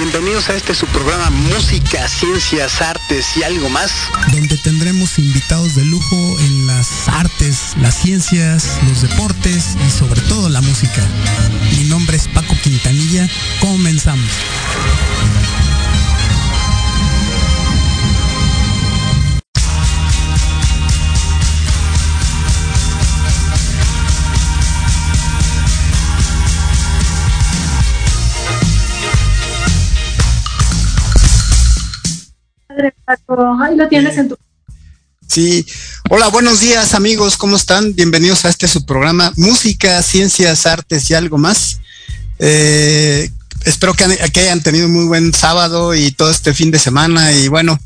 Bienvenidos a este su programa Música, Ciencias, Artes y algo más. Donde tendremos invitados de lujo en las artes, las ciencias, los deportes y sobre todo la música. Mi nombre es Paco Quintanilla. Comenzamos. Ahí lo tienes en tu. Sí. Hola, buenos días amigos, ¿cómo están? Bienvenidos a este su programa Música, Ciencias, Artes y algo más. Eh, espero que, que, hayan tenido muy buen sábado y todo este fin de semana. Y bueno,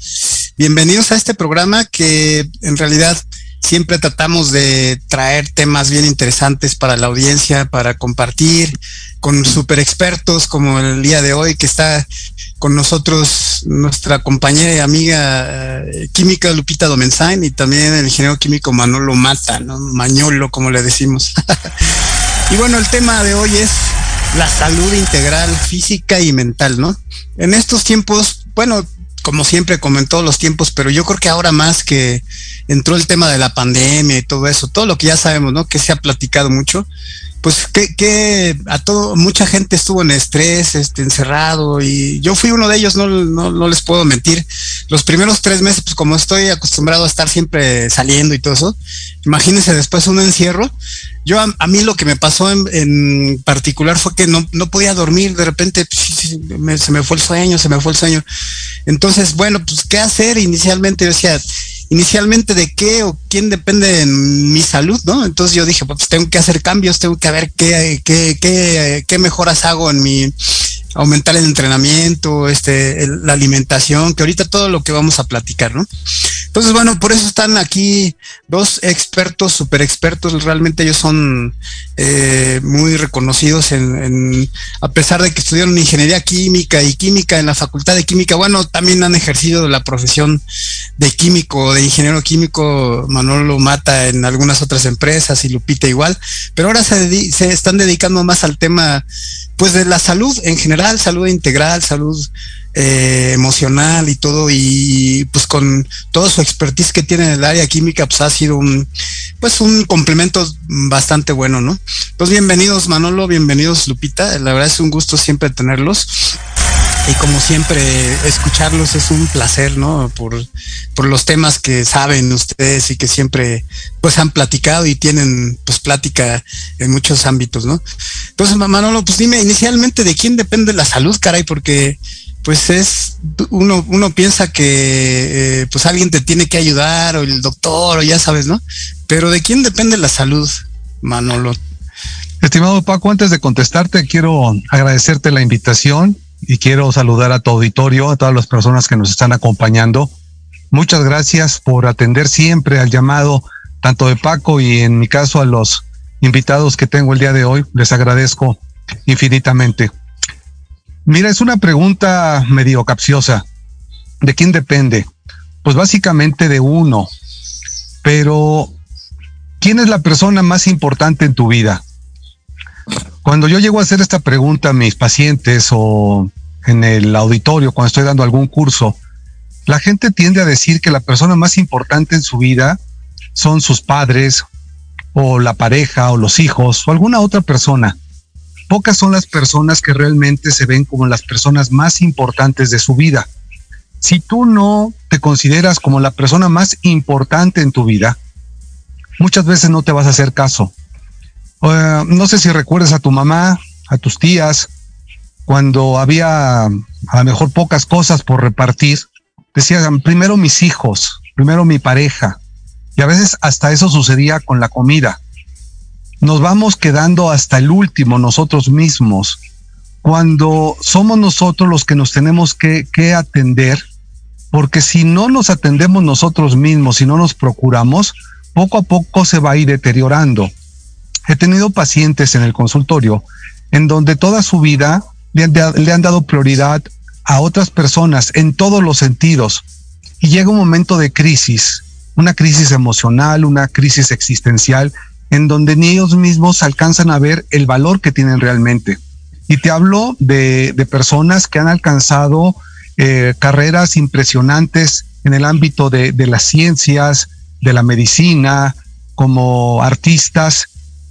bienvenidos a este programa que en realidad siempre tratamos de traer temas bien interesantes para la audiencia, para compartir con super expertos como el día de hoy que está con nosotros nuestra compañera y amiga eh, química Lupita Domenzain y también el ingeniero químico Manolo Mata, ¿no? Mañolo, como le decimos. y bueno, el tema de hoy es la salud integral física y mental, ¿no? En estos tiempos, bueno, como siempre, como en todos los tiempos, pero yo creo que ahora más que entró el tema de la pandemia y todo eso, todo lo que ya sabemos, ¿no? Que se ha platicado mucho, pues que, a todo, mucha gente estuvo en estrés, este, encerrado, y yo fui uno de ellos, no, no, les puedo mentir. Los primeros tres meses, pues como estoy acostumbrado a estar siempre saliendo y todo eso, imagínense después un encierro. Yo a, mí lo que me pasó en, en, particular fue que no, no podía dormir, de repente pues, me, se me fue el sueño, se me fue el sueño. Entonces, bueno, pues qué hacer inicialmente, yo decía, inicialmente de qué o quién depende de mi salud, ¿no? Entonces yo dije, pues tengo que hacer cambios, tengo que ver qué, qué, qué, mejoras hago en mi aumentar el entrenamiento, este, la alimentación, que ahorita todo lo que vamos a platicar, ¿no? Entonces, bueno, por eso están aquí dos expertos, super expertos, realmente ellos son eh, muy reconocidos en, a pesar de que estudiaron ingeniería química y química en la facultad de química, bueno, también han ejercido la profesión de químico, de ingeniero químico, Manolo Mata en algunas otras empresas y Lupita igual, pero ahora se, se están dedicando más al tema pues de la salud en general, salud integral, salud eh, emocional y todo, y pues con todo su expertise que tiene en el área química, pues ha sido un, pues un complemento bastante bueno, ¿no? Pues bienvenidos Manolo, bienvenidos Lupita, la verdad es un gusto siempre tenerlos. Y como siempre, escucharlos es un placer, ¿no? Por, por los temas que saben ustedes y que siempre pues han platicado y tienen pues plática en muchos ámbitos, ¿no? Entonces, Manolo, pues dime inicialmente de quién depende la salud, caray, porque pues es uno uno piensa que eh, pues alguien te tiene que ayudar o el doctor o ya sabes, ¿no? Pero de quién depende la salud, Manolo. Estimado Paco, antes de contestarte quiero agradecerte la invitación y quiero saludar a tu auditorio, a todas las personas que nos están acompañando. Muchas gracias por atender siempre al llamado tanto de Paco y en mi caso a los invitados que tengo el día de hoy. Les agradezco infinitamente. Mira, es una pregunta medio capciosa. ¿De quién depende? Pues básicamente de uno. Pero, ¿quién es la persona más importante en tu vida? Cuando yo llego a hacer esta pregunta a mis pacientes o en el auditorio, cuando estoy dando algún curso, la gente tiende a decir que la persona más importante en su vida son sus padres o la pareja o los hijos o alguna otra persona. Pocas son las personas que realmente se ven como las personas más importantes de su vida. Si tú no te consideras como la persona más importante en tu vida, muchas veces no te vas a hacer caso. Uh, no sé si recuerdas a tu mamá, a tus tías, cuando había a lo mejor pocas cosas por repartir, decían primero mis hijos, primero mi pareja, y a veces hasta eso sucedía con la comida. Nos vamos quedando hasta el último nosotros mismos, cuando somos nosotros los que nos tenemos que, atender, porque si no nos atendemos nosotros mismos, si no nos procuramos, poco a poco se va a ir deteriorando. he tenido pacientes en el consultorio en donde toda su vida le han dado prioridad a otras personas en todos los sentidos. Y llega un momento de crisis, una crisis emocional, una crisis existencial, en donde ni ellos mismos alcanzan a ver el valor que tienen realmente. Y te hablo de, personas que han alcanzado eh, carreras impresionantes en el ámbito de, de las ciencias, de la medicina, como artistas,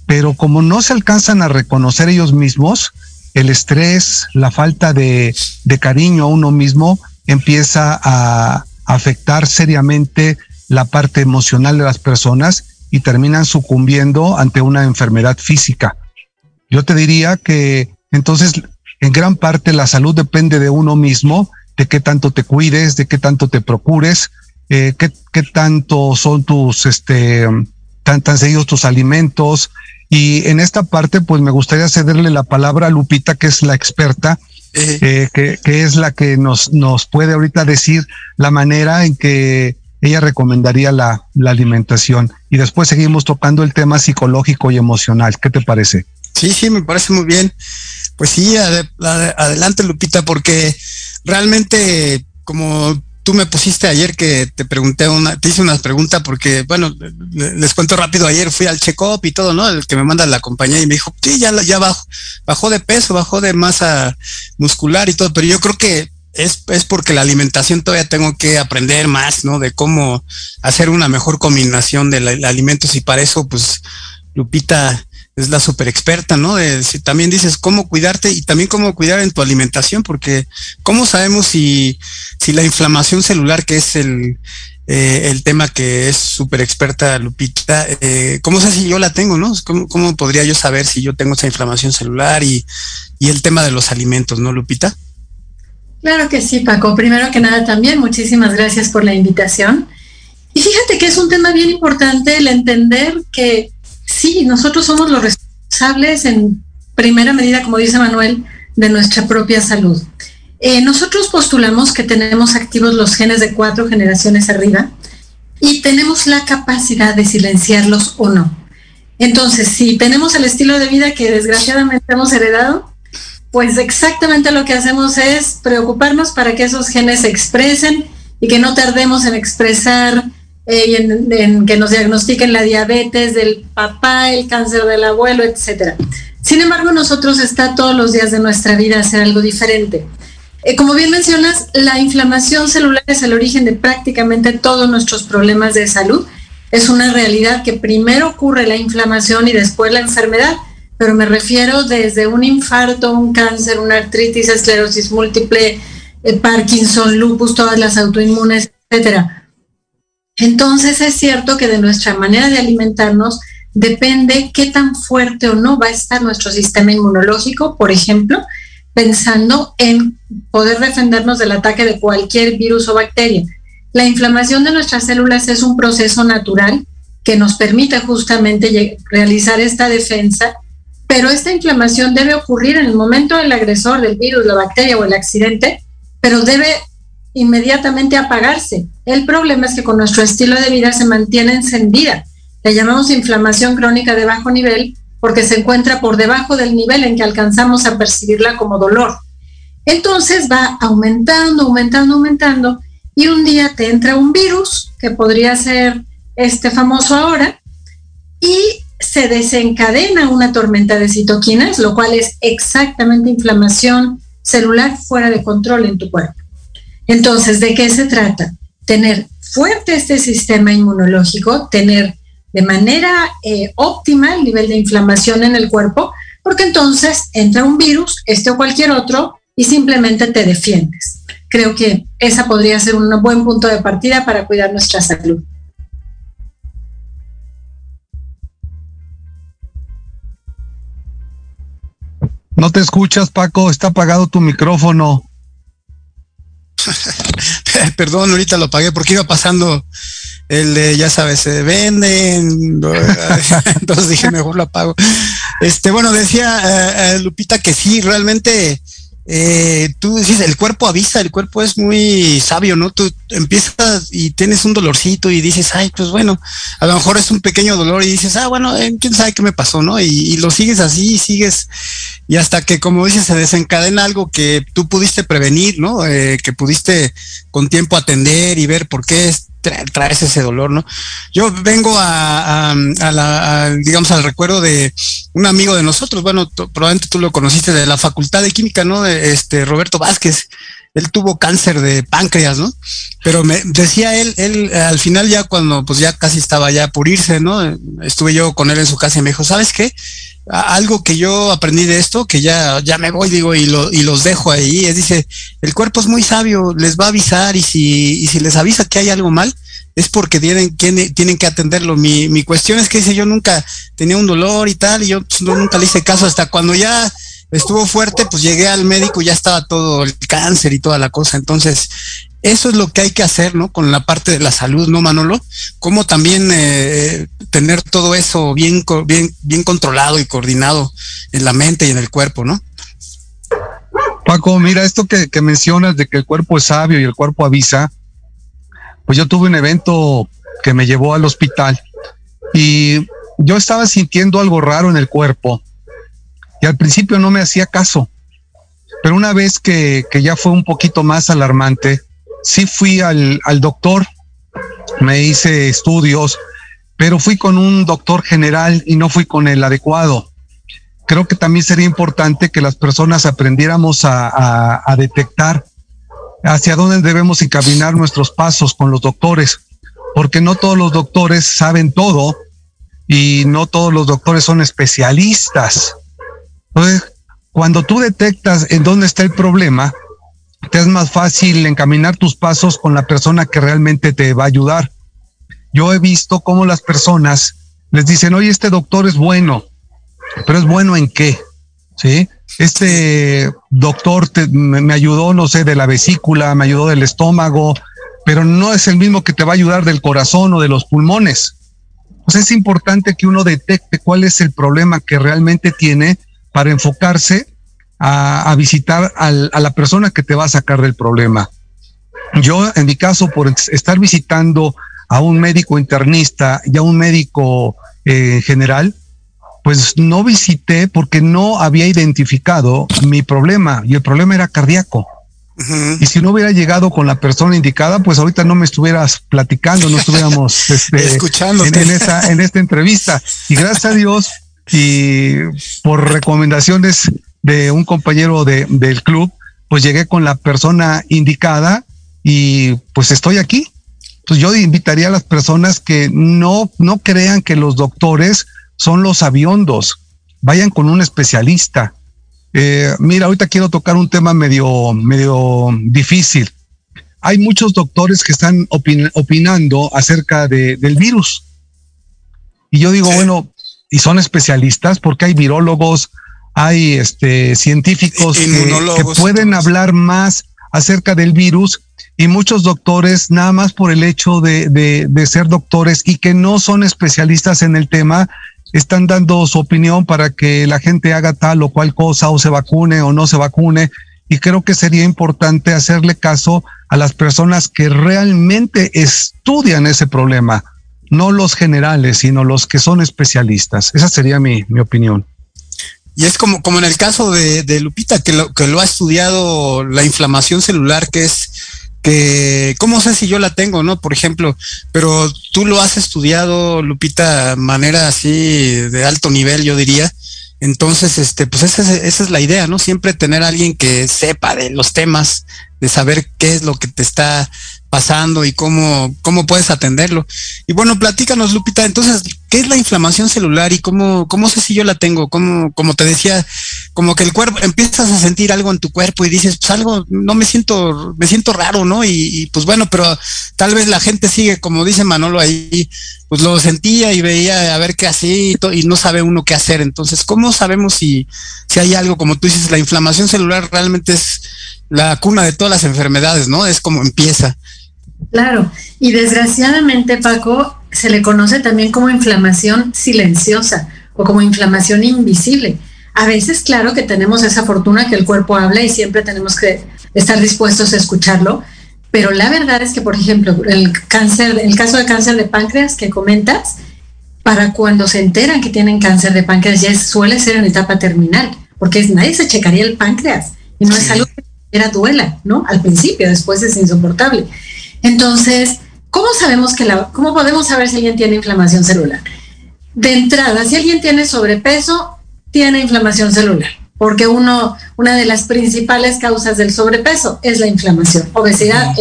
pero como no se alcanzan a reconocer ellos mismos, el estrés, la falta de, de cariño a uno mismo empieza a afectar seriamente la parte emocional de las personas y terminan sucumbiendo ante una enfermedad física. Yo te diría que entonces en gran parte la salud depende de uno mismo, de qué tanto te cuides, de qué tanto te procures, eh, qué, qué, tanto son tus, este, tan, tan seguidos tus alimentos, y en esta parte, pues me gustaría cederle la palabra a Lupita, que es la experta, eh, que, que, es la que nos, nos puede ahorita decir la manera en que ella recomendaría la, la alimentación. Y después seguimos tocando el tema psicológico y emocional. ¿Qué te parece? Sí, sí, me parece muy bien. Pues sí, ad ad adelante Lupita, porque realmente, como tú me pusiste ayer que te pregunté una, te hice una pregunta porque, bueno, les cuento rápido, ayer fui al check-up y todo, ¿no? El que me manda la compañía y me dijo, sí, ya, ya bajó, bajó de peso, bajó de masa muscular y todo, pero yo creo que es, es porque la alimentación todavía tengo que aprender más, ¿no? De cómo hacer una mejor combinación de, la, alimentos y para eso, pues, Lupita es la super experta, ¿no? De, si también dices cómo cuidarte y también cómo cuidar en tu alimentación, porque cómo sabemos si, si la inflamación celular, que es el, eh, el tema que es súper experta Lupita, eh, ¿cómo sé si yo la tengo, no? ¿Cómo, ¿Cómo, podría yo saber si yo tengo esa inflamación celular y, y el tema de los alimentos, ¿no, Lupita? Claro que sí, Paco. Primero que nada también, muchísimas gracias por la invitación. Y fíjate que es un tema bien importante el entender que sí, nosotros somos los responsables en primera medida, como dice Manuel, de nuestra propia salud. Eh, nosotros postulamos que tenemos activos los genes de cuatro generaciones arriba y tenemos la capacidad de silenciarlos o no. Entonces, si tenemos el estilo de vida que desgraciadamente hemos heredado, pues exactamente lo que hacemos es preocuparnos para que esos genes se expresen y que no tardemos en expresar eh, y en, que nos diagnostiquen la diabetes del papá, el cáncer del abuelo, etcétera. Sin embargo, nosotros está todos los días de nuestra vida hacer algo diferente. Eh, como bien mencionas, la inflamación celular es el origen de prácticamente todos nuestros problemas de salud. Es una realidad que primero ocurre la inflamación y después la enfermedad, pero me refiero desde un infarto, un cáncer, una artritis, esclerosis múltiple, eh, Parkinson, lupus, todas las autoinmunes, etcétera entonces es cierto que de nuestra manera de alimentarnos depende qué tan fuerte o no va a estar nuestro sistema inmunológico, por ejemplo, pensando en poder defendernos del ataque de cualquier virus o bacteria. La inflamación de nuestras células es un proceso natural que nos permite justamente realizar esta defensa, pero esta inflamación debe ocurrir en el momento del agresor, del virus, la bacteria o el accidente, pero debe inmediatamente apagarse. El problema es que con nuestro estilo de vida se mantiene encendida. Le llamamos inflamación crónica de bajo nivel porque se encuentra por debajo del nivel en que alcanzamos a percibirla como dolor. Entonces va aumentando, aumentando, aumentando y un día te entra un virus, que podría ser este famoso ahora, y se desencadena una tormenta de citoquinas, lo cual es exactamente inflamación celular fuera de control en tu cuerpo. Entonces, ¿de qué se trata? Tener fuerte este sistema inmunológico, tener de manera eh, óptima el nivel de inflamación en el cuerpo, porque entonces entra un virus, este o cualquier otro, y simplemente te defiendes. Creo que esa podría ser un buen punto de partida para cuidar nuestra salud. No te escuchas, Paco, está apagado tu micrófono. Perdón, ahorita lo pagué porque iba pasando el de, ya sabes, se venden. Entonces dije, mejor lo apago. Este, bueno, decía uh, Lupita que sí, realmente eh, tú dices, el cuerpo avisa, el cuerpo es muy sabio, ¿no? Tú, empiezas y tienes un dolorcito y dices, ay, pues bueno, a lo mejor es un pequeño dolor y dices, ah, bueno, eh, quién sabe qué me pasó, ¿no? Y, lo sigues así y sigues, y hasta que, como dices, se desencadena algo que tú pudiste prevenir, ¿no? Eh, que pudiste con tiempo atender y ver por qué traes ese dolor, ¿no? Yo vengo a, la, digamos, al recuerdo de un amigo de nosotros, bueno, probablemente tú lo conociste de la Facultad de Química, ¿no? De este Roberto Vázquez, él tuvo cáncer de páncreas, ¿no? Pero me decía él, él al final ya cuando pues ya casi estaba ya por irse, ¿no? Estuve yo con él en su casa y me dijo, ¿sabes qué? Algo que yo aprendí de esto, que ya, ya me voy, digo, y, lo, y los dejo ahí, es dice, el cuerpo es muy sabio, les va a avisar y si, y si les avisa que hay algo mal, es porque tienen, tienen, tienen que atenderlo. Mi, mi cuestión es que dice, yo nunca tenía un dolor y tal, y yo pues, nunca le hice caso hasta cuando ya estuvo fuerte, pues llegué al médico y ya estaba todo el cáncer y toda la cosa. Entonces, eso es lo que hay que hacer, ¿no? Con la parte de la salud, ¿no, Manolo? Cómo también eh, tener todo eso bien, bien, bien controlado y coordinado en la mente y en el cuerpo, ¿no? Paco, mira, esto que, que mencionas de que el cuerpo es sabio y el cuerpo avisa, pues yo tuve un evento que me llevó al hospital y yo estaba sintiendo algo raro en el cuerpo y al principio no me hacía caso. Pero una vez que, ya fue un poquito más alarmante, sí fui al, al doctor, me hice estudios, pero fui con un doctor general y no fui con el adecuado. Creo que también sería importante que las personas aprendiéramos a, a detectar hacia dónde debemos encaminar nuestros pasos con los doctores, porque no todos los doctores saben todo y no todos los doctores son especialistas. Entonces, cuando tú detectas en dónde está el problema, te es más fácil encaminar tus pasos con la persona que realmente te va a ayudar. Yo he visto cómo las personas les dicen, oye, este doctor es bueno, pero es bueno en qué, ¿sí? Este doctor me, ayudó, no sé, de la vesícula, me ayudó del estómago, pero no es el mismo que te va a ayudar del corazón o de los pulmones. Pues es importante que uno detecte cuál es el problema que realmente tiene para enfocarse a, visitar a la persona que te va a sacar del problema. Yo, en mi caso, por estar visitando a un médico internista y a un médico eh, general, pues no visité porque no había identificado mi problema y el problema era cardíaco. Y si no hubiera llegado con la persona indicada, pues ahorita no me estuvieras platicando, no estuviéramos este, escuchando en, esa, en esta entrevista. Y gracias a Dios, y por recomendaciones de un compañero de, del club, pues llegué con la persona indicada y pues estoy aquí. Pues yo invitaría a las personas que no, no crean que los doctores son los aviondos, vayan con un especialista. Eh, mira, ahorita quiero tocar un tema medio, medio difícil. Hay muchos doctores que están opinando acerca de, del virus. Y yo digo, bueno, y son especialistas porque hay virólogos, hay este, científicos que, pueden hablar más acerca del virus y muchos doctores, nada más por el hecho de, de, ser doctores y que no son especialistas en el tema, están dando su opinión para que la gente haga tal o cual cosa o se vacune o no se vacune. Y creo que sería importante hacerle caso a las personas que realmente estudian ese problema no los generales, sino los que son especialistas. Esa sería mi, mi opinión. Y es como, como en el caso de, Lupita, que lo, que lo ha estudiado la inflamación celular, que es que, ¿cómo sé si yo la tengo, no? Por ejemplo, pero tú lo has estudiado, Lupita, manera así de alto nivel, yo diría. Entonces, este, pues esa es, esa es la idea, ¿no? Siempre tener a alguien que sepa de los temas, de saber qué es lo que te está pasando y cómo, cómo puedes atenderlo. Y bueno, platícanos, Lupita, entonces, ¿qué es la inflamación celular y cómo, cómo sé si yo la tengo? ¿Cómo, como te decía, como que el cuerpo, empiezas a sentir algo en tu cuerpo y dices, pues algo, no me siento, me siento raro, ¿no? Y, pues bueno, pero tal vez la gente sigue, como dice Manolo ahí, pues lo sentía y veía a ver qué hacía y, y no sabe uno qué hacer. Entonces, ¿cómo sabemos si, si hay algo, como tú dices, la inflamación celular realmente es la cuna de todas las enfermedades, ¿no? Es como empieza. Claro, y desgraciadamente, Paco, se le conoce también como inflamación silenciosa o como inflamación invisible. A veces, claro que tenemos esa fortuna que el cuerpo habla y siempre tenemos que estar dispuestos a escucharlo, Pero la verdad es que, por ejemplo, el cáncer, el caso de cáncer de páncreas que comentas, para cuando se enteran que tienen cáncer de páncreas ya suele ser en etapa terminal, porque nadie se checaría el páncreas y no es algo que era duela, ¿no? Al principio, después es insoportable. Entonces, ¿cómo sabemos que la, cómo podemos saber si alguien tiene inflamación celular? De entrada, si alguien tiene sobrepeso, tiene inflamación celular, porque uno, una de las principales causas del sobrepeso es la inflamación, obesidad.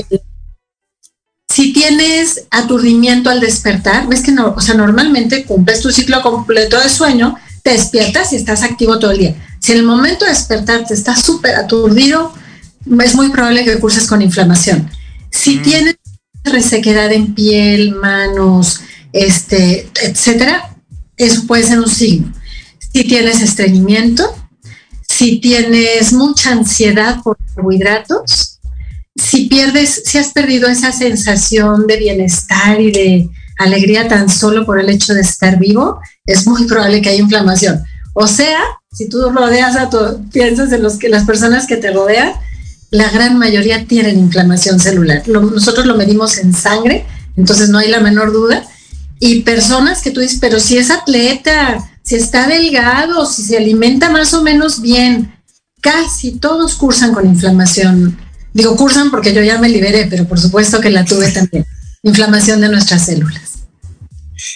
Si tienes aturdimiento al despertar, ves que no, o sea, normalmente cumples tu ciclo completo de sueño, te despiertas y estás activo todo el día. Si en el momento de despertarte estás súper aturdido, es muy probable que curses con inflamación. Si mm. tienes resequedad en piel, manos, este, etcétera, eso puede ser un signo. Si tienes estreñimiento, si tienes mucha ansiedad por carbohidratos, si pierdes, si has perdido esa sensación de bienestar y de alegría tan solo por el hecho de estar vivo, es muy probable que haya inflamación. O sea, si tú rodeas a tu, piensas en los que las personas que te rodean, la gran mayoría tienen inflamación celular. nosotros lo medimos en sangre, entonces no hay la menor duda. Y personas que tú dices, pero si es atleta, si está delgado, si se alimenta más o menos bien, casi todos cursan con inflamación. Digo, cursan porque yo ya me liberé, pero por supuesto que la tuve también. Inflamación de nuestras células.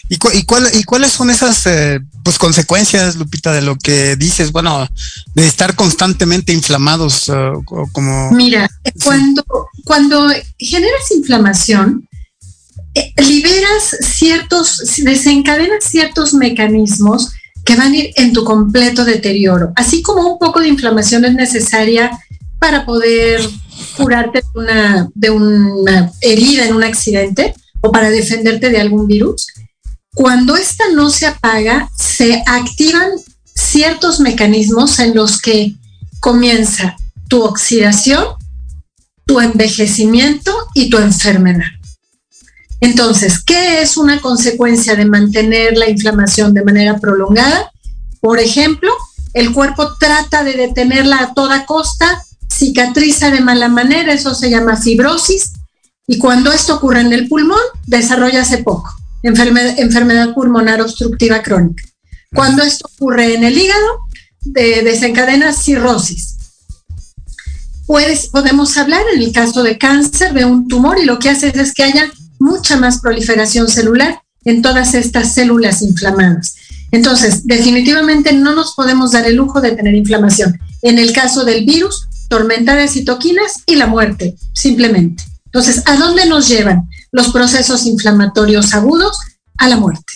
¿Y, y, cuáles son esas eh, pues consecuencias, Lupita, de lo que dices? Bueno, de estar constantemente inflamados, eh, como. Mira, cuando, cuando generas inflamación, eh, liberas ciertos, desencadenas ciertos mecanismos que van a ir en tu completo deterioro. Así como un poco de inflamación es necesaria para poder curarte de una, de una herida en un accidente o para defenderte de algún virus cuando esta no se apaga, se activan ciertos mecanismos en los que comienza tu oxidación, tu envejecimiento y tu enfermedad. Entonces, ¿qué es una consecuencia de mantener la inflamación de manera prolongada? Por ejemplo, el cuerpo trata de detenerla a toda costa, cicatriza de mala manera, eso se llama fibrosis, y cuando esto ocurre en el pulmón, desarrolla hace poco enfermedad, pulmonar obstructiva crónica. Cuando esto ocurre en el hígado, desencadena cirrosis. Puedes, podemos hablar en el caso de cáncer de un tumor y lo que hace es que haya mucha más proliferación celular en todas estas células inflamadas. Entonces, definitivamente no nos podemos dar el lujo de tener inflamación. En el caso del virus, tormenta de citoquinas y la muerte, simplemente. Entonces, ¿a dónde nos llevan? Los procesos inflamatorios agudos a la muerte,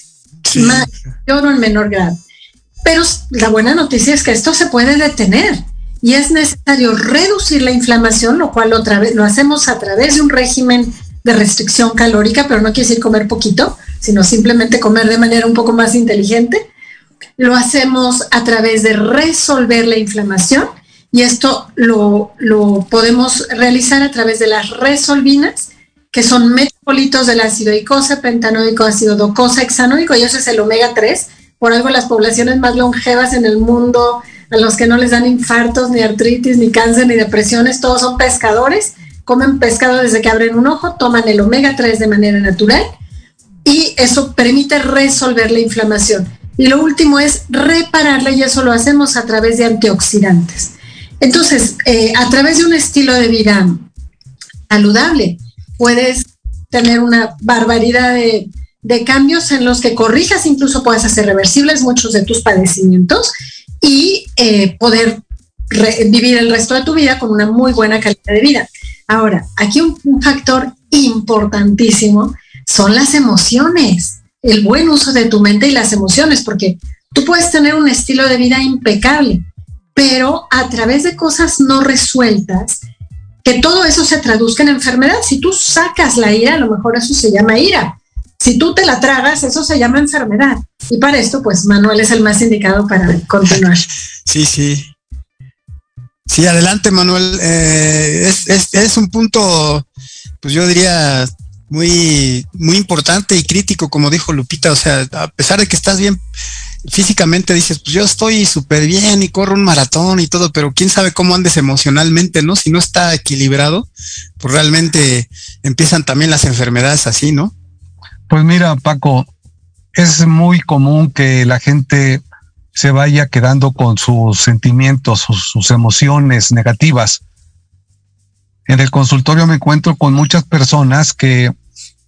mayor o en menor grado. Pero la buena noticia es que esto se puede detener y es necesario reducir la inflamación, lo cual otra vez lo hacemos a través de un régimen de restricción calórica, pero no quiere decir comer poquito, sino simplemente comer de manera un poco más inteligente. Lo hacemos a través de resolver la inflamación y esto lo, lo podemos realizar a través de las resolvinas, que son metabolitos del ácido icosa, pentanoico, ácido docosa, hexanoico, y eso es el omega 3. Por algo las poblaciones más longevas en el mundo, a los que no les dan infartos, ni artritis, ni cáncer, ni depresiones, todos son pescadores, comen pescado desde que abren un ojo, toman el omega 3 de manera natural y eso permite resolver la inflamación. Y lo último es repararla y eso lo hacemos a través de antioxidantes. Entonces, eh, a través de un estilo de vida saludable, puedes tener una barbaridad de, cambios en los que corrijas, incluso puedes hacer reversibles muchos de tus padecimientos y eh, poder vivir el resto de tu vida con una muy buena calidad de vida. Ahora, aquí un, factor importantísimo son las emociones, el buen uso de tu mente y las emociones, porque tú puedes tener un estilo de vida impecable, pero a través de cosas no resueltas, que todo eso se traduzca en enfermedad. Si tú sacas la ira, a lo mejor eso se llama ira. Si tú te la tragas, eso se llama enfermedad. Y para esto, pues Manuel es el más indicado para continuar. Sí, sí. Sí, adelante, Manuel. Eh, es, un punto, pues yo diría, muy, muy importante y crítico, como dijo Lupita. O sea, a pesar de que estás bien, físicamente dices, pues yo estoy súper bien y corro un maratón y todo, pero quién sabe cómo andes emocionalmente, ¿no? Si no está equilibrado, pues realmente empiezan también las enfermedades así, ¿no? Pues mira, Paco, es muy común que la gente se vaya quedando con sus sentimientos, sus, sus emociones negativas. En el consultorio me encuentro con muchas personas que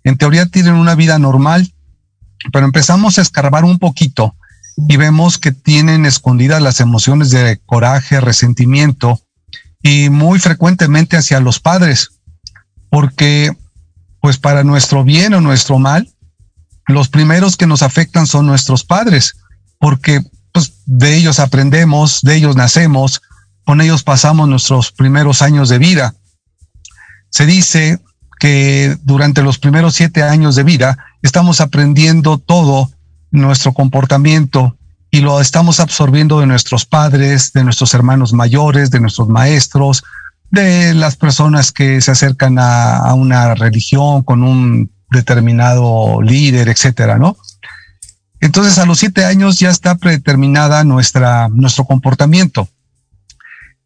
en teoría tienen una vida normal, pero empezamos a escarbar un poquito y vemos que tienen escondidas las emociones de coraje, resentimiento y muy frecuentemente hacia los padres, porque pues para nuestro bien o nuestro mal, los primeros que nos afectan son nuestros padres, porque pues de ellos aprendemos, de ellos nacemos, con ellos pasamos nuestros primeros años de vida. Se dice que durante los primeros siete años de vida estamos aprendiendo todo nuestro comportamiento y lo estamos absorbiendo de nuestros padres, de nuestros hermanos mayores, de nuestros maestros, de las personas que se acercan a, una religión con un determinado líder, etcétera, ¿no? Entonces a los siete años ya está predeterminada nuestra, nuestro comportamiento.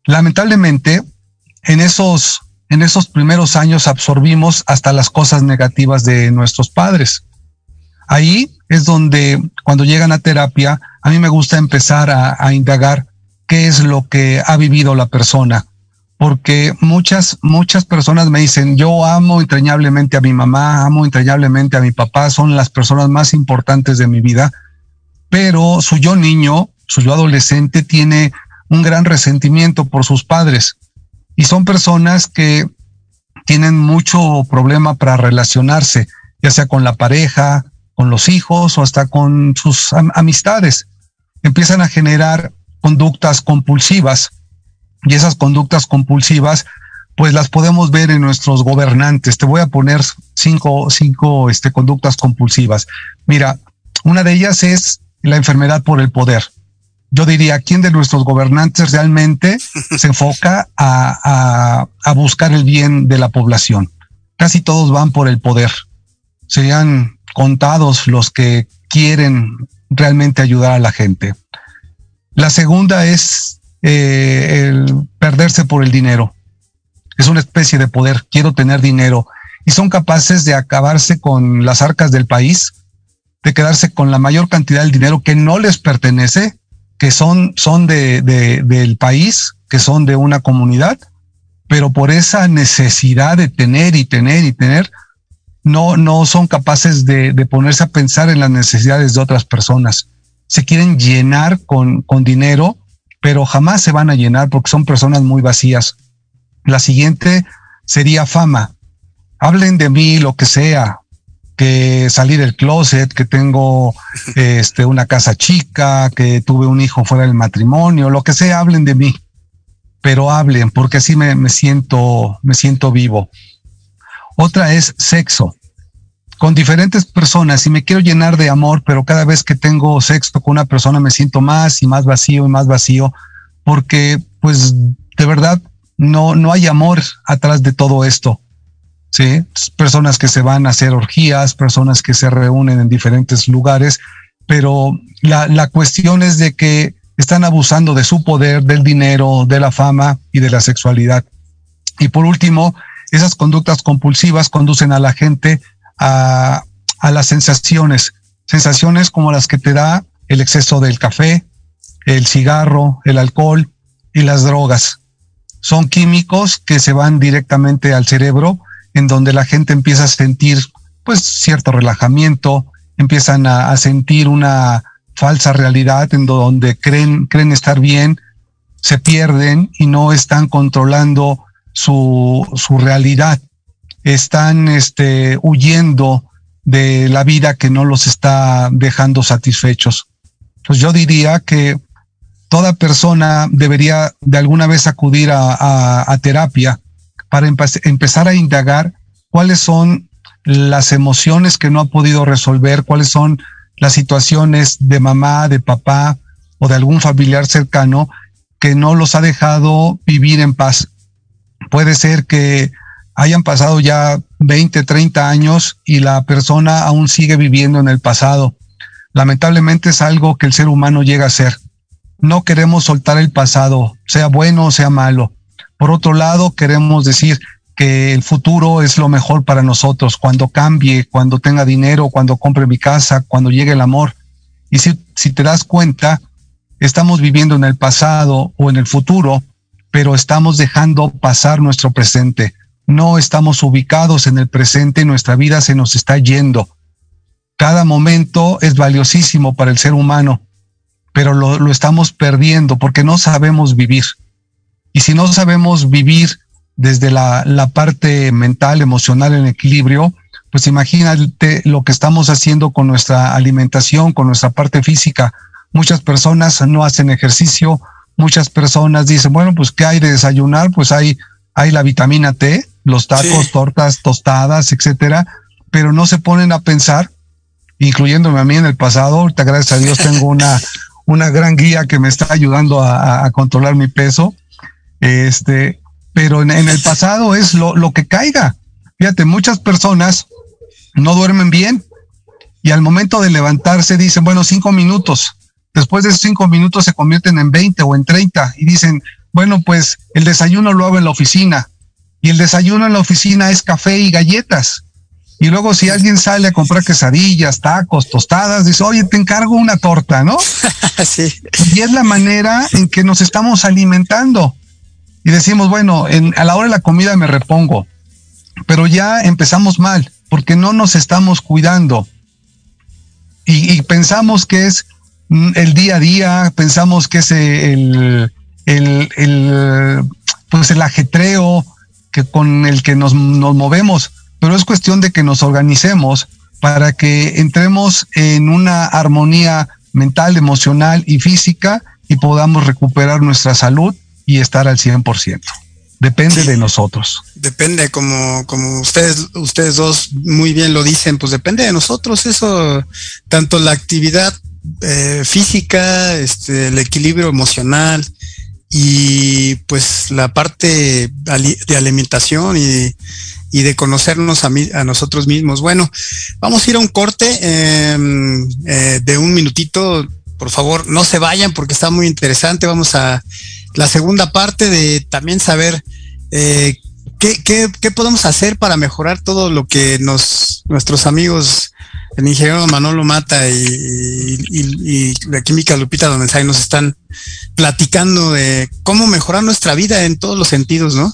Lamentablemente, en esos en esos primeros años absorbimos hasta las cosas negativas de nuestros padres. Ahí es donde cuando llegan a terapia, a mí me gusta empezar a, indagar qué es lo que ha vivido la persona. Porque muchas, muchas personas me dicen, yo amo entrañablemente a mi mamá, amo entrañablemente a mi papá, son las personas más importantes de mi vida, pero su yo niño, su yo adolescente tiene un gran resentimiento por sus padres y son personas que tienen mucho problema para relacionarse, ya sea con la pareja, con los hijos o hasta con sus amistades. Empiezan a generar conductas compulsivas y esas conductas compulsivas pues las podemos ver en nuestros gobernantes. Te voy a poner cinco, cinco este, conductas compulsivas. Mira, una de ellas es la enfermedad por el poder yo diría, ¿quién de nuestros gobernantes realmente se enfoca a, buscar el bien de la población? Casi todos van por el poder. Serían contados los que quieren realmente ayudar a la gente. La segunda es eh, el perderse por el dinero. Es una especie de poder. Quiero tener dinero. Y son capaces de acabarse con las arcas del país, de quedarse con la mayor cantidad del dinero que no les pertenece que son, son de, del país, que son de una comunidad, pero por esa necesidad de tener y tener y tener, no, no son capaces de, de ponerse a pensar en las necesidades de otras personas. Se quieren llenar con, con dinero, pero jamás se van a llenar porque son personas muy vacías. La siguiente sería fama. Hablen de mí, lo que sea, que salí del closet, que tengo este, una casa chica, que tuve un hijo fuera del matrimonio, lo que sea, hablen de mí, pero hablen, porque así me, me siento, me siento vivo. Otra es sexo con diferentes personas y me quiero llenar de amor, pero cada vez que tengo sexo con una persona me siento más y más vacío y más vacío, porque pues de verdad no, no hay amor atrás de todo esto. ¿sí? Personas que se van a hacer orgías, personas que se reúnen en diferentes lugares, pero la, la cuestión es de que están abusando de su poder, del dinero, de la fama y de la sexualidad. Y por último, esas conductas compulsivas conducen a la gente a, a las sensaciones, sensaciones como las que te da el exceso del café, el cigarro, el alcohol y las drogas. Son químicos que se van directamente al cerebro en donde la gente empieza a sentir pues cierto relajamiento, empiezan a, sentir una falsa realidad en donde creen, creen estar bien, se pierden y no están controlando su, su realidad. Están este, huyendo de la vida que no los está dejando satisfechos. Pues yo diría que toda persona debería de alguna vez acudir a, a terapia para empezar a indagar cuáles son las emociones que no ha podido resolver, cuáles son las situaciones de mamá, de papá o de algún familiar cercano que no los ha dejado vivir en paz. Puede ser que hayan pasado ya 20, 30 años y la persona aún sigue viviendo en el pasado. lamentablemente es algo que el ser humano llega a ser. No queremos soltar el pasado, sea bueno o sea malo. Por otro lado, queremos decir que el futuro es lo mejor para nosotros, cuando cambie, cuando tenga dinero, cuando compre mi casa, cuando llegue el amor. Y si, si te das cuenta, estamos viviendo en el pasado o en el futuro, pero estamos dejando pasar nuestro presente. No estamos ubicados en el presente y nuestra vida se nos está yendo. Cada momento es valiosísimo para el ser humano, pero lo, lo estamos perdiendo porque no sabemos vivir. Y si no sabemos vivir desde la, la parte mental, emocional en equilibrio, pues imagínate lo que estamos haciendo con nuestra alimentación, con nuestra parte física. Muchas personas no hacen ejercicio, muchas personas dicen, bueno, pues ¿qué hay de desayunar? Pues hay, hay la vitamina T, los tacos, tortas, tostadas, etcétera, pero no se ponen a pensar incluyéndome a mí en el pasado. Ahorita, gracias a Dios, tengo una, una gran guía que me está ayudando a, a controlar mi peso. Este, pero en, en el pasado es lo, lo, que caiga. Fíjate, muchas personas no duermen bien y al momento de levantarse dicen, bueno, cinco minutos. Después de cinco minutos se convierten en 20 o en 30 y dicen, bueno, pues el desayuno lo hago en la oficina y el desayuno en la oficina es café y galletas. Y luego si alguien sale a comprar quesadillas, tacos, tostadas, dice, oye, te encargo una torta, ¿no? sí. Y es la manera en que nos estamos alimentando. Y decimos, bueno, en, a la hora de la comida me repongo. Pero ya empezamos mal, porque no nos estamos cuidando. Y, y pensamos que es el día a día, pensamos que es el, el, el, pues el ajetreo que con el que nos, nos movemos pero es cuestión de que nos organicemos para que entremos en una armonía mental, emocional y física y podamos recuperar nuestra salud y estar al 100%. Depende sí, de nosotros. Depende, como, como ustedes, ustedes dos muy bien lo dicen, pues depende de nosotros eso, tanto la actividad eh, física, este, el equilibrio emocional y pues la parte de alimentación y, y de conocernos a, mí, a nosotros mismos. Bueno, vamos a ir a un corte eh, eh, de un minutito. Por favor, no se vayan porque está muy interesante. Vamos a la segunda parte de también saber eh, qué, qué, qué podemos hacer para mejorar todo lo que nos nuestros amigos el ingeniero Manolo Mata y, la química Lupita Donde nos están platicando de cómo mejorar nuestra vida en todos los sentidos, ¿no?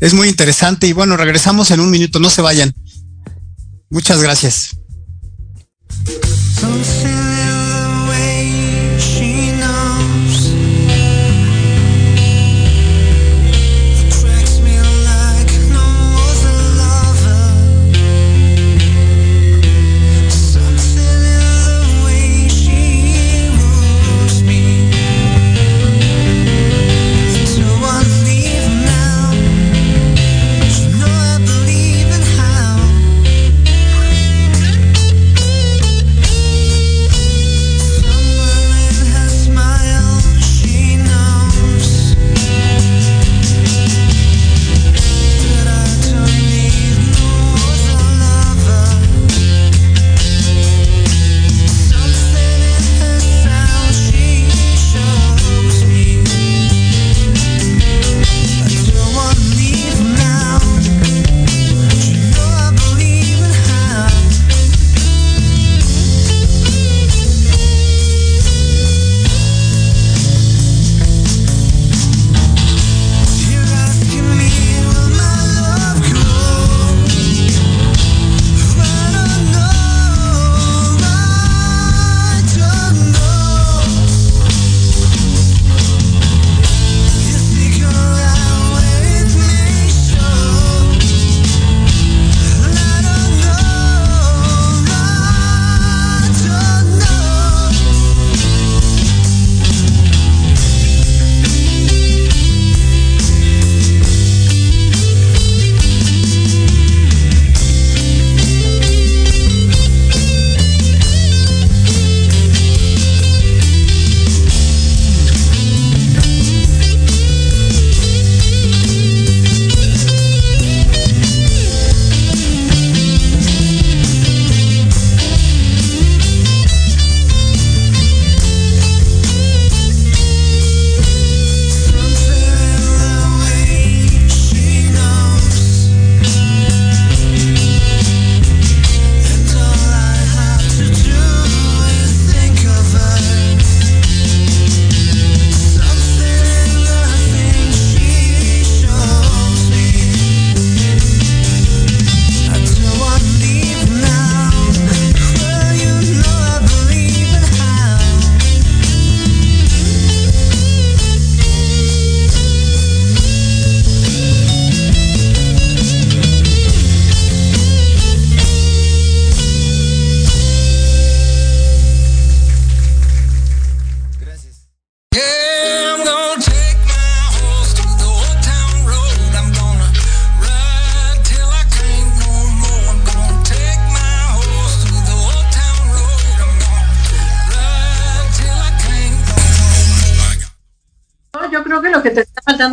Es muy interesante y bueno, regresamos en un minuto, no se vayan. Muchas gracias.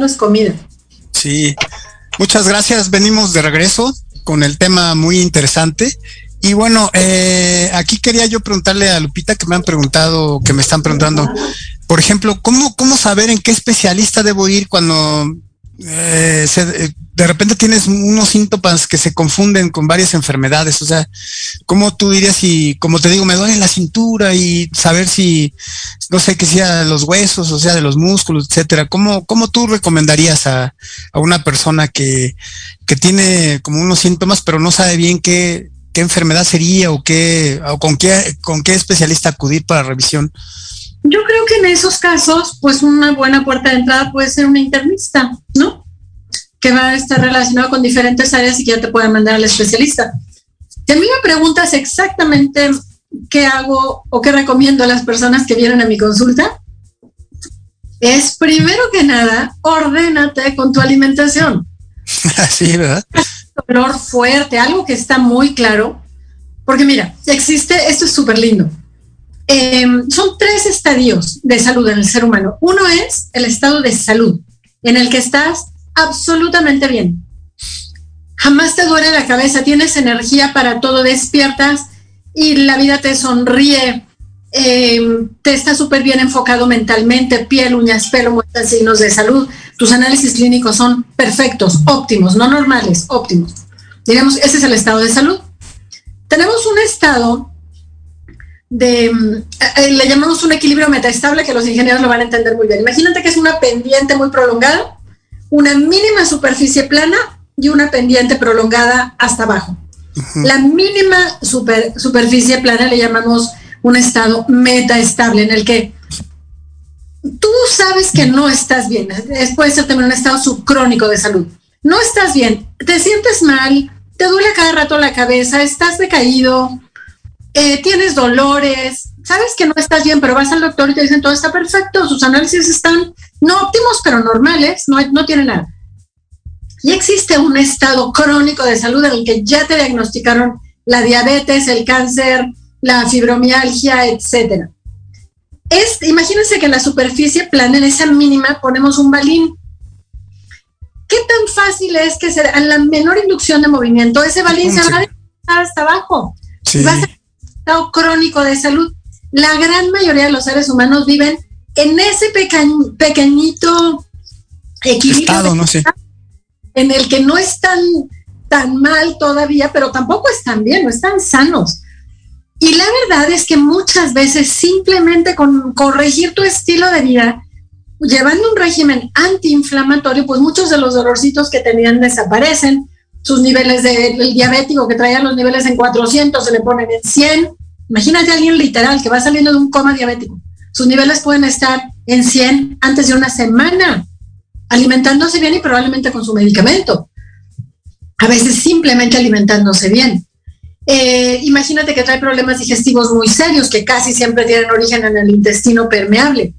Es comida. Sí, muchas gracias. Venimos de regreso con el tema muy interesante. Y bueno, eh, aquí quería yo preguntarle a Lupita que me han preguntado, que me están preguntando, por ejemplo, ¿cómo, cómo saber en qué especialista debo ir cuando eh, se, de repente tienes unos síntomas que se confunden con varias enfermedades. O sea, ¿cómo tú dirías si, como te digo, me duele la cintura y saber si, no sé, que sea los huesos, o sea, de los músculos, etcétera? ¿Cómo, cómo tú recomendarías a, a una persona que, que tiene como unos síntomas, pero no sabe bien qué, qué enfermedad sería o qué, o con qué, con qué especialista acudir para revisión? Yo creo que en esos casos, pues una buena puerta de entrada puede ser una internista, ¿no? que va a estar relacionado con diferentes áreas y que ya te pueden mandar al especialista. Si a mí me preguntas exactamente qué hago o qué recomiendo a las personas que vienen a mi consulta, es primero que nada, ordénate con tu alimentación. Sí, ¿verdad? Dolor fuerte, algo que está muy claro. Porque mira, existe, esto es súper lindo. Eh, son tres estadios de salud en el ser humano. Uno es el estado de salud, en el que estás absolutamente bien. Jamás te duele la cabeza, tienes energía para todo, despiertas y la vida te sonríe, em, te está súper bien enfocado mentalmente, piel, uñas, pelo, muestran signos de salud. Tus análisis clínicos son perfectos, óptimos, no normales, óptimos. Digamos, ese es el estado de salud. Tenemos un estado de, eh, eh, le llamamos un equilibrio metaestable que los ingenieros lo van a entender muy bien. Imagínate que es una pendiente muy prolongada una mínima superficie plana y una pendiente prolongada hasta abajo. La mínima superficie plana le llamamos un estado metaestable en el que tú sabes que no estás bien. Puede ser también un estado subcrónico de salud. No estás bien, te sientes mal, te duele cada rato la cabeza, estás decaído, eh, tienes dolores, sabes que no estás bien, pero vas al doctor y te dicen todo está perfecto, sus análisis están no óptimos, pero normales, no, no tiene nada. Y existe un estado crónico de salud en el que ya te diagnosticaron la diabetes, el cáncer, la fibromialgia, etcétera. Es, imagínense que en la superficie plana, en esa mínima, ponemos un balín. ¿Qué tan fácil es que se, a la menor inducción de movimiento, ese balín se va a hasta abajo? Sí. A estado crónico de salud. La gran mayoría de los seres humanos viven en ese pequeñito equilibrio no sé. en el que no están tan mal todavía, pero tampoco están bien, no están sanos. Y la verdad es que muchas veces simplemente con corregir tu estilo de vida, llevando un régimen antiinflamatorio, pues muchos de los dolorcitos que tenían desaparecen, sus niveles de el diabético que traía los niveles en 400 se le ponen en 100. Imagínate a alguien literal que va saliendo de un coma diabético sus niveles pueden estar en 100 antes de una semana, alimentándose bien y probablemente con su medicamento. A veces simplemente alimentándose bien. Eh, imagínate que trae problemas digestivos muy serios que casi siempre tienen origen en el intestino permeable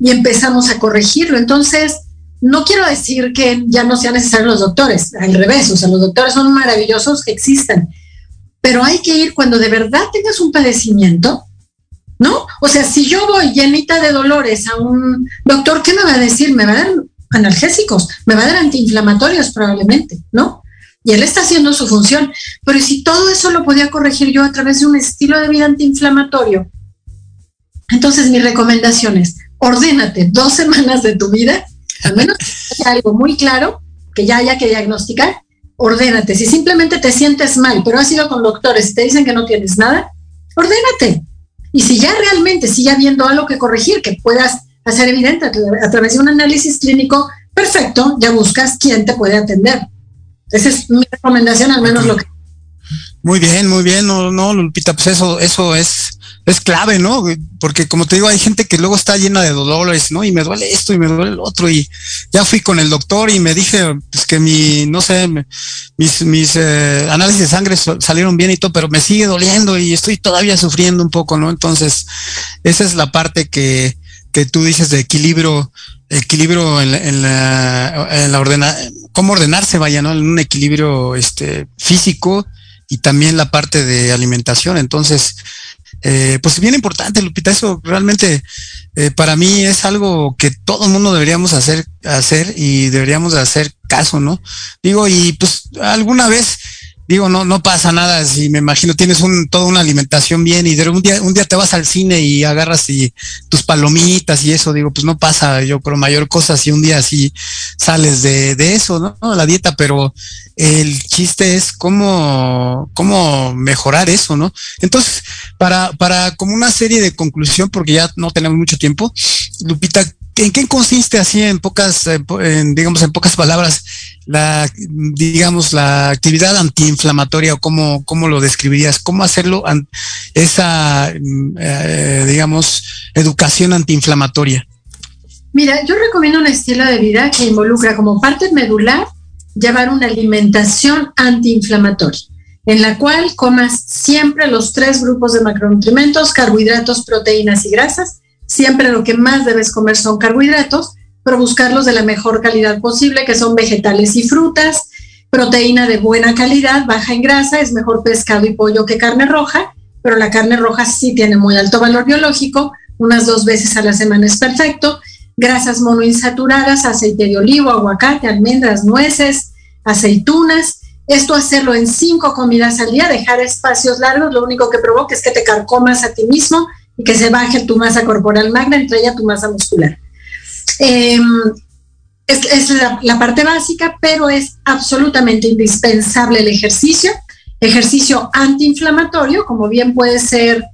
y empezamos a corregirlo. Entonces, no quiero decir que ya no sean necesarios los doctores, al revés, o sea, los doctores son maravillosos que existan, pero hay que ir cuando de verdad tengas un padecimiento, ¿no? O sea, si yo voy llenita de dolores a un doctor, ¿qué me va a decir? Me va a dar analgésicos, me va a dar antiinflamatorios probablemente, ¿no? Y él está haciendo su función. Pero si todo eso lo podía corregir yo a través de un estilo de vida antiinflamatorio, entonces mi recomendación es, ordénate dos semanas de tu vida, al menos que haya algo muy claro, que ya haya que diagnosticar, ordénate. Si simplemente te sientes mal, pero has ido con doctores y te dicen que no tienes nada, ordénate y si ya realmente sigue habiendo algo que corregir, que puedas hacer evidente a través de un análisis clínico, perfecto, ya buscas quién te puede atender. Esa es mi recomendación, al menos lo que muy bien, muy bien, no, no, Lupita, pues eso, eso es, es clave, ¿no? Porque como te digo, hay gente que luego está llena de dolores, ¿no? Y me duele esto y me duele el otro y ya fui con el doctor y me dije, pues que mi, no sé, mis, mis eh, análisis de sangre salieron bien y todo, pero me sigue doliendo y estoy todavía sufriendo un poco, ¿no? Entonces, esa es la parte que, que tú dices de equilibrio, equilibrio en la, en la, en la ordena, cómo ordenarse, vaya, ¿no? En un equilibrio este, físico y también la parte de alimentación. Entonces, eh, pues bien importante, Lupita, eso realmente eh, para mí es algo que todo el mundo deberíamos hacer, hacer y deberíamos de hacer caso, ¿no? Digo, y pues alguna vez digo, no, no pasa nada si me imagino tienes un, toda una alimentación bien y de un día, un día te vas al cine y agarras y tus palomitas y eso, digo, pues no pasa, yo creo, mayor cosa si un día así sales de, de eso, ¿no? La dieta, pero el chiste es cómo, cómo mejorar eso, ¿no? Entonces, para, para como una serie de conclusión, porque ya no tenemos mucho tiempo, Lupita, ¿en qué consiste así en pocas, en, digamos, en pocas palabras, la, digamos, la actividad antiinflamatoria o cómo, cómo lo describirías? ¿Cómo hacerlo, esa, eh, digamos, educación antiinflamatoria? Mira, yo recomiendo un estilo de vida que involucra como parte medular llevar una alimentación antiinflamatoria, en la cual comas siempre los tres grupos de macronutrientes, carbohidratos, proteínas y grasas. Siempre lo que más debes comer son carbohidratos, pero buscarlos de la mejor calidad posible, que son vegetales y frutas, proteína de buena calidad, baja en grasa, es mejor pescado y pollo que carne roja, pero la carne roja sí tiene muy alto valor biológico, unas dos veces a la semana es perfecto grasas monoinsaturadas, aceite de olivo, aguacate, almendras, nueces, aceitunas. Esto hacerlo en cinco comidas al día, dejar espacios largos, lo único que provoca es que te carcomas a ti mismo que se baje tu masa corporal magna, entre ella tu masa muscular. Em, es, la, la, parte básica, pero es absolutamente indispensable el ejercicio. Ejercicio antiinflamatorio, como bien puede ser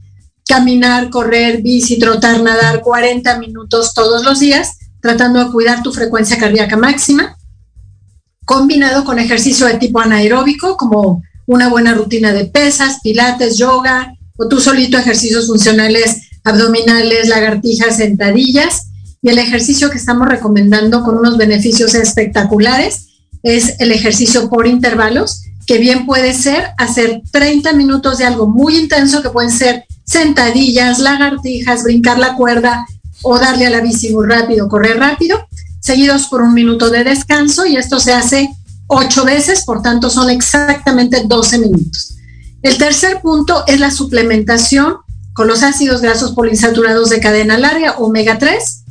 caminar, correr, bici, trotar, nadar 40 minutos todos los días, tratando de cuidar tu frecuencia cardíaca máxima, combinado con ejercicio de tipo anaeróbico, como una buena rutina de pesas, pilates, yoga, tú solito ejercicios funcionales abdominales, lagartijas, sentadillas. Y el ejercicio que estamos recomendando con unos beneficios espectaculares es el ejercicio por intervalos, que bien puede ser hacer 30 minutos de algo muy intenso, que pueden ser sentadillas, lagartijas, brincar la cuerda o darle a la bici muy rápido, correr rápido, seguidos por un minuto de descanso y esto se hace ocho veces, por tanto son exactamente 12 minutos. El tercer punto es la suplementación con los ácidos grasos poliinsaturados de cadena larga, omega 3.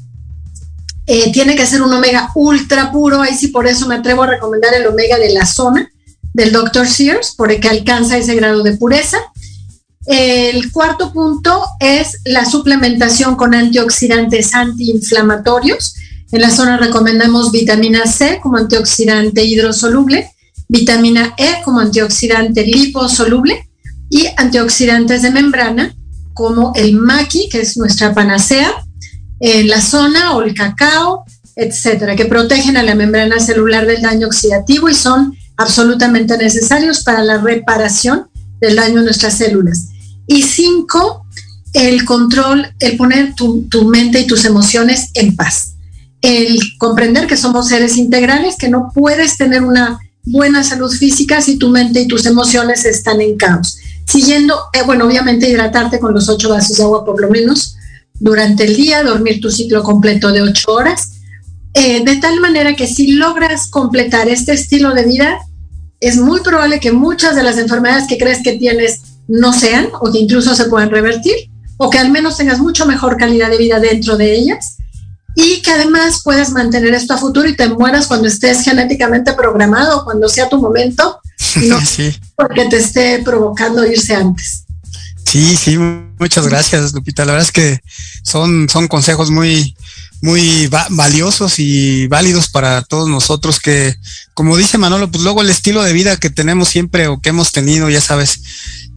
Eh, tiene que ser un omega ultra puro, ahí sí por eso me atrevo a recomendar el omega de la zona del Dr. Sears, porque alcanza ese grado de pureza. El cuarto punto es la suplementación con antioxidantes antiinflamatorios. En la zona recomendamos vitamina C como antioxidante hidrosoluble, vitamina E como antioxidante liposoluble y antioxidantes de membrana como el maqui, que es nuestra panacea, en la zona o el cacao, etcétera, que protegen a la membrana celular del daño oxidativo y son absolutamente necesarios para la reparación del daño a nuestras células. Y cinco, el control, el poner tu, mente y tus emociones en paz. El comprender que somos seres integrales, que no puedes tener una buena salud física si tu mente y tus emociones están en caos. Siguiendo, eh, bueno, obviamente hidratarte con los ocho vasos de agua por lo menos durante el día, dormir tu ciclo completo de ocho horas, eh, de tal manera que si logras completar este estilo de vida, es muy probable que muchas de las enfermedades que crees que tienes no sean o que incluso se puedan revertir o que al menos tengas mucho mejor calidad de vida dentro de ellas y que además puedas mantener esto a futuro y te mueras cuando estés genéticamente programado, cuando sea tu momento, no porque te esté provocando irse antes. Sí, sí, muchas gracias, Lupita. La verdad es que son, son consejos muy, muy valiosos y válidos para todos nosotros que, como dice Manolo, pues luego el estilo de vida que tenemos siempre o que hemos tenido, ya sabes,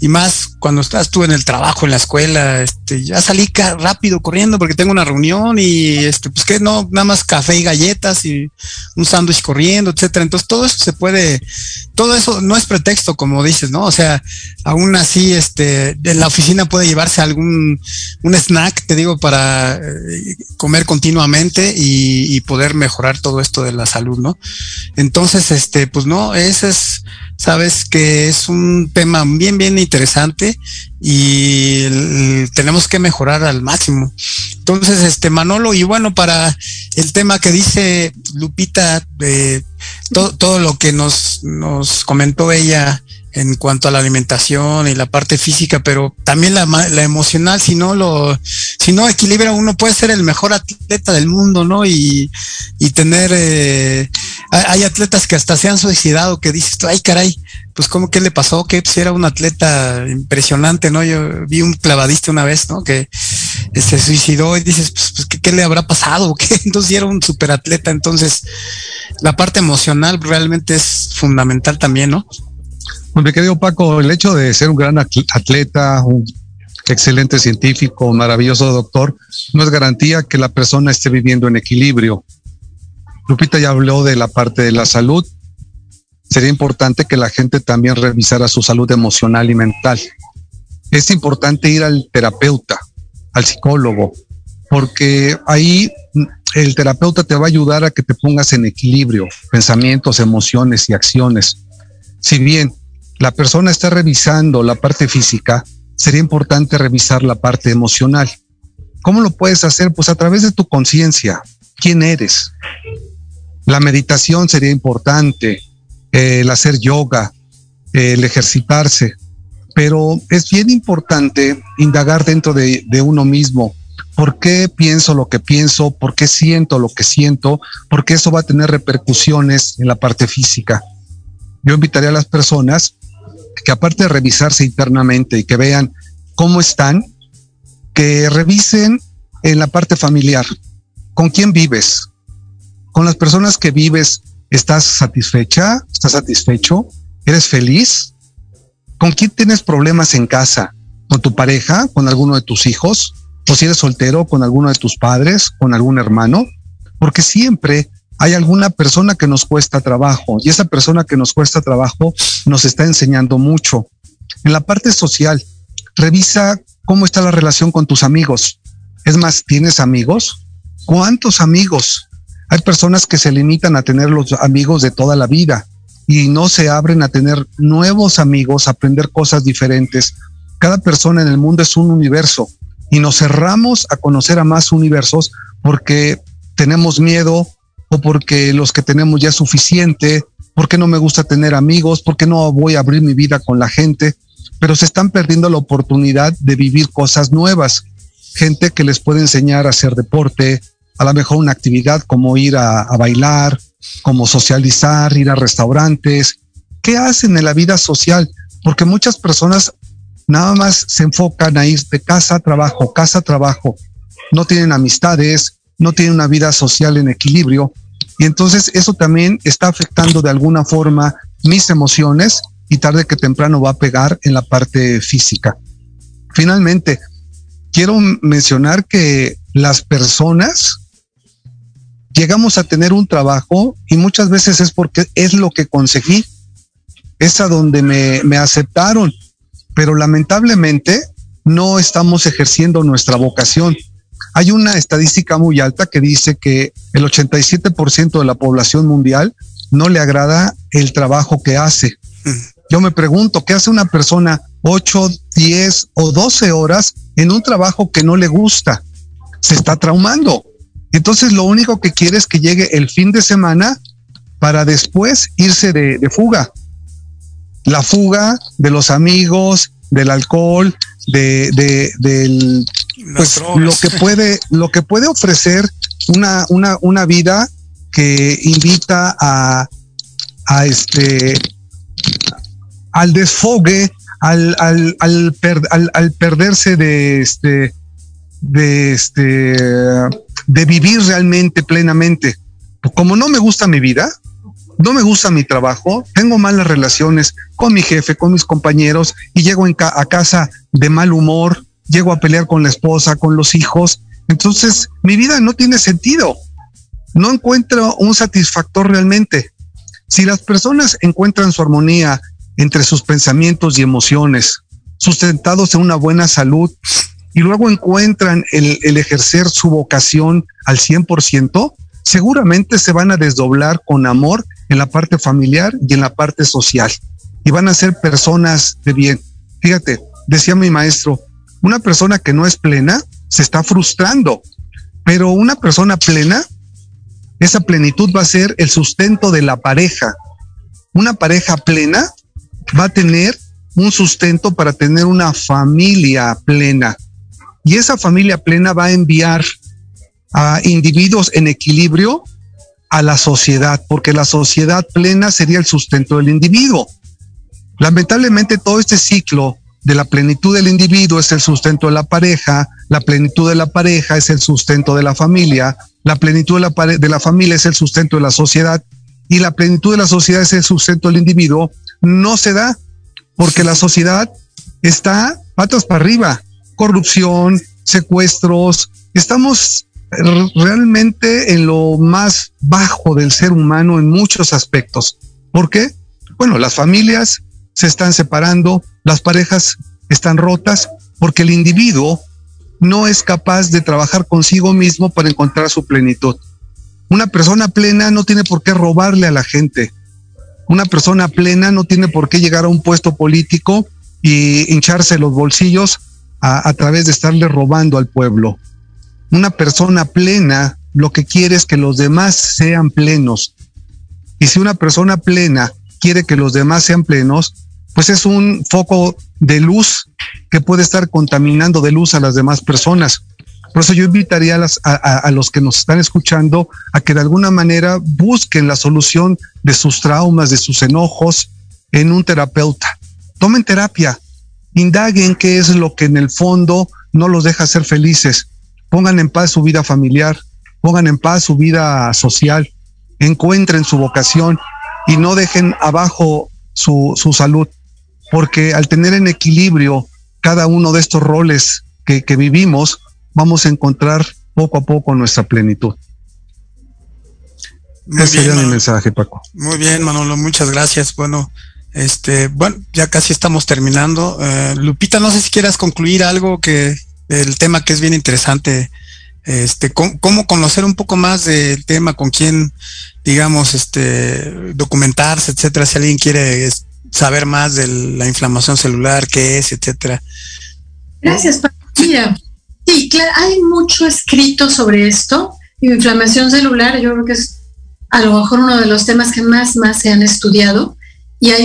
y más cuando estás tú en el trabajo, en la escuela, este, ya salí rápido corriendo porque tengo una reunión y este, pues que no, nada más café y galletas y un sándwich corriendo, etcétera. Entonces todo eso se puede, todo eso no es pretexto, como dices, ¿no? O sea, aún así, este, en la oficina puede llevarse algún, un snack, te digo, para eh, comer continuamente y, y poder mejorar todo esto de la salud, ¿no? Entonces, este, pues no, ese es, sabes que es un tema bien, bien interesante y tenemos que mejorar al máximo. Entonces, este Manolo, y bueno, para el tema que dice Lupita, de todo lo que nos, nos comentó ella en cuanto a la alimentación y la parte física, pero también la, la, emocional, si no lo, si no equilibra uno puede ser el mejor atleta del mundo, ¿no? Y, y tener, eh, hay atletas que hasta se han suicidado, que dices, ay caray, pues cómo que le pasó, que pues, era un atleta impresionante, ¿no? Yo vi un clavadista una vez, ¿no? Que se suicidó y dices, pues, pues ¿qué, ¿qué, le habrá pasado? ¿Qué? Entonces era un superatleta, entonces la parte emocional realmente es fundamental también, ¿no? Mi querido Paco, el hecho de ser un gran atleta, un excelente científico, un maravilloso doctor, no es garantía que la persona esté viviendo en equilibrio. Lupita ya habló de la parte de la salud. Sería importante que la gente también revisara su salud emocional y mental. Es importante ir al terapeuta, al psicólogo, porque ahí el terapeuta te va a ayudar a que te pongas en equilibrio, pensamientos, emociones y acciones. Si bien la persona está revisando la parte física, sería importante revisar la parte emocional. ¿Cómo lo puedes hacer? Pues a través de tu conciencia. ¿Quién eres? La meditación sería importante, el hacer yoga, el ejercitarse, pero es bien importante indagar dentro de, de, uno mismo. ¿Por qué pienso lo que pienso? ¿Por qué siento lo que siento? Porque eso va a tener repercusiones en la parte física. Yo invitaría a las personas que aparte de revisarse internamente y que vean cómo están, que revisen en la parte familiar. ¿Con quién vives? ¿Con las personas que vives estás satisfecha? ¿Estás satisfecho? ¿Eres feliz? ¿Con quién tienes problemas en casa? ¿Con tu pareja? ¿Con alguno de tus hijos? ¿O si eres soltero? ¿Con alguno de tus padres? ¿Con algún hermano? Porque siempre hay alguna persona que nos cuesta trabajo y esa persona que nos cuesta trabajo nos está enseñando mucho. En la parte social, revisa cómo está la relación con tus amigos. Es más, ¿tienes amigos? ¿Cuántos amigos? Hay personas que se limitan a tener los amigos de toda la vida y no se abren a tener nuevos amigos, a aprender cosas diferentes. Cada persona en el mundo es un universo y nos cerramos a conocer a más universos porque tenemos miedo o porque los que tenemos ya es suficiente, porque no me gusta tener amigos, porque no voy a abrir mi vida con la gente, pero se están perdiendo la oportunidad de vivir cosas nuevas. Gente que les puede enseñar a hacer deporte, a lo mejor una actividad como ir a, bailar, como socializar, ir a restaurantes. ¿Qué hacen en la vida social? Porque muchas personas nada más se enfocan a ir de casa a trabajo, casa a trabajo. No tienen amistades, no tienen una vida social en equilibrio. Y entonces eso también está afectando de alguna forma mis emociones y tarde que temprano va a pegar en la parte física. Finalmente, quiero mencionar que las personas llegamos a tener un trabajo y muchas veces es porque es lo que conseguí, es a donde me, me aceptaron, pero lamentablemente no estamos ejerciendo nuestra vocación. Hay una estadística muy alta que dice que el 87% de la población mundial no le agrada el trabajo que hace. Yo me pregunto, ¿qué hace una persona 8, 10 o 12 horas en un trabajo que no le gusta? Se está traumando. Entonces lo único que quiere es que llegue el fin de semana para después irse de, de fuga. La fuga de los amigos, del alcohol, de, de, del pues, lo que puede, lo que puede ofrecer una, una, una vida que invita a, a este al desfogue, al, al, al, per, al, al perderse de este de este de vivir realmente plenamente. Como no me gusta mi vida, no me gusta mi trabajo, tengo malas relaciones con mi jefe, con mis compañeros y llego a casa de mal humor, llego a pelear con la esposa, con los hijos. Entonces, mi vida no tiene sentido. No encuentro un satisfactor realmente. Si las personas encuentran su armonía entre sus pensamientos y emociones, sustentados en una buena salud, y luego encuentran el, ejercer su vocación al 100%, seguramente se van a desdoblar con amor en la parte familiar y en la parte social. Y van a ser personas de bien. Fíjate, decía mi maestro, una persona que no es plena se está frustrando, pero una persona plena, esa plenitud va a ser el sustento de la pareja. Una pareja plena va a tener un sustento para tener una familia plena. Y esa familia plena va a enviar a individuos en equilibrio a la sociedad, porque la sociedad plena sería el sustento del individuo. Lamentablemente todo este ciclo de la plenitud del individuo es el sustento de la pareja, la plenitud de la pareja es el sustento de la familia, la plenitud de la, de la familia es el sustento de la sociedad y la plenitud de la sociedad es el sustento del individuo, no se da porque la sociedad está patas para arriba, corrupción, secuestros, estamos realmente en lo más bajo del ser humano en muchos aspectos. ¿Por qué? Bueno, las familias se están separando, las parejas están rotas, porque el individuo no es capaz de trabajar consigo mismo para encontrar su plenitud. Una persona plena no tiene por qué robarle a la gente. Una persona plena no tiene por qué llegar a un puesto político y hincharse los bolsillos a, a través de estarle robando al pueblo. Una persona plena lo que quiere es que los demás sean plenos. Y si una persona plena quiere que los demás sean plenos, pues es un foco de luz que puede estar contaminando de luz a las demás personas. Por eso yo invitaría a, los que nos están escuchando a que de alguna manera busquen la solución de sus traumas, de sus enojos en un terapeuta. Tomen terapia, indaguen qué es lo que en el fondo no los deja ser felices. Pongan en paz su vida familiar, pongan en paz su vida social, encuentren su vocación y no dejen abajo su, su salud porque al tener en equilibrio cada uno de estos roles que, vivimos, vamos a encontrar poco a poco nuestra plenitud. Ese sería mi mensaje, Paco. Muy bien, Manolo, muchas gracias. Bueno, este, bueno, ya casi estamos terminando. Eh, Lupita, no sé si quieras concluir algo que el tema que es bien interesante. Este, cómo, conocer un poco más del tema, con quién, digamos, este, documentarse, etcétera, si alguien quiere saber más de la inflamación celular, qué es, etcétera. Gracias, Mira, sí, claro, hay mucho escrito sobre esto. inflamación celular, yo creo que es a lo mejor uno de los temas que más, más se han estudiado.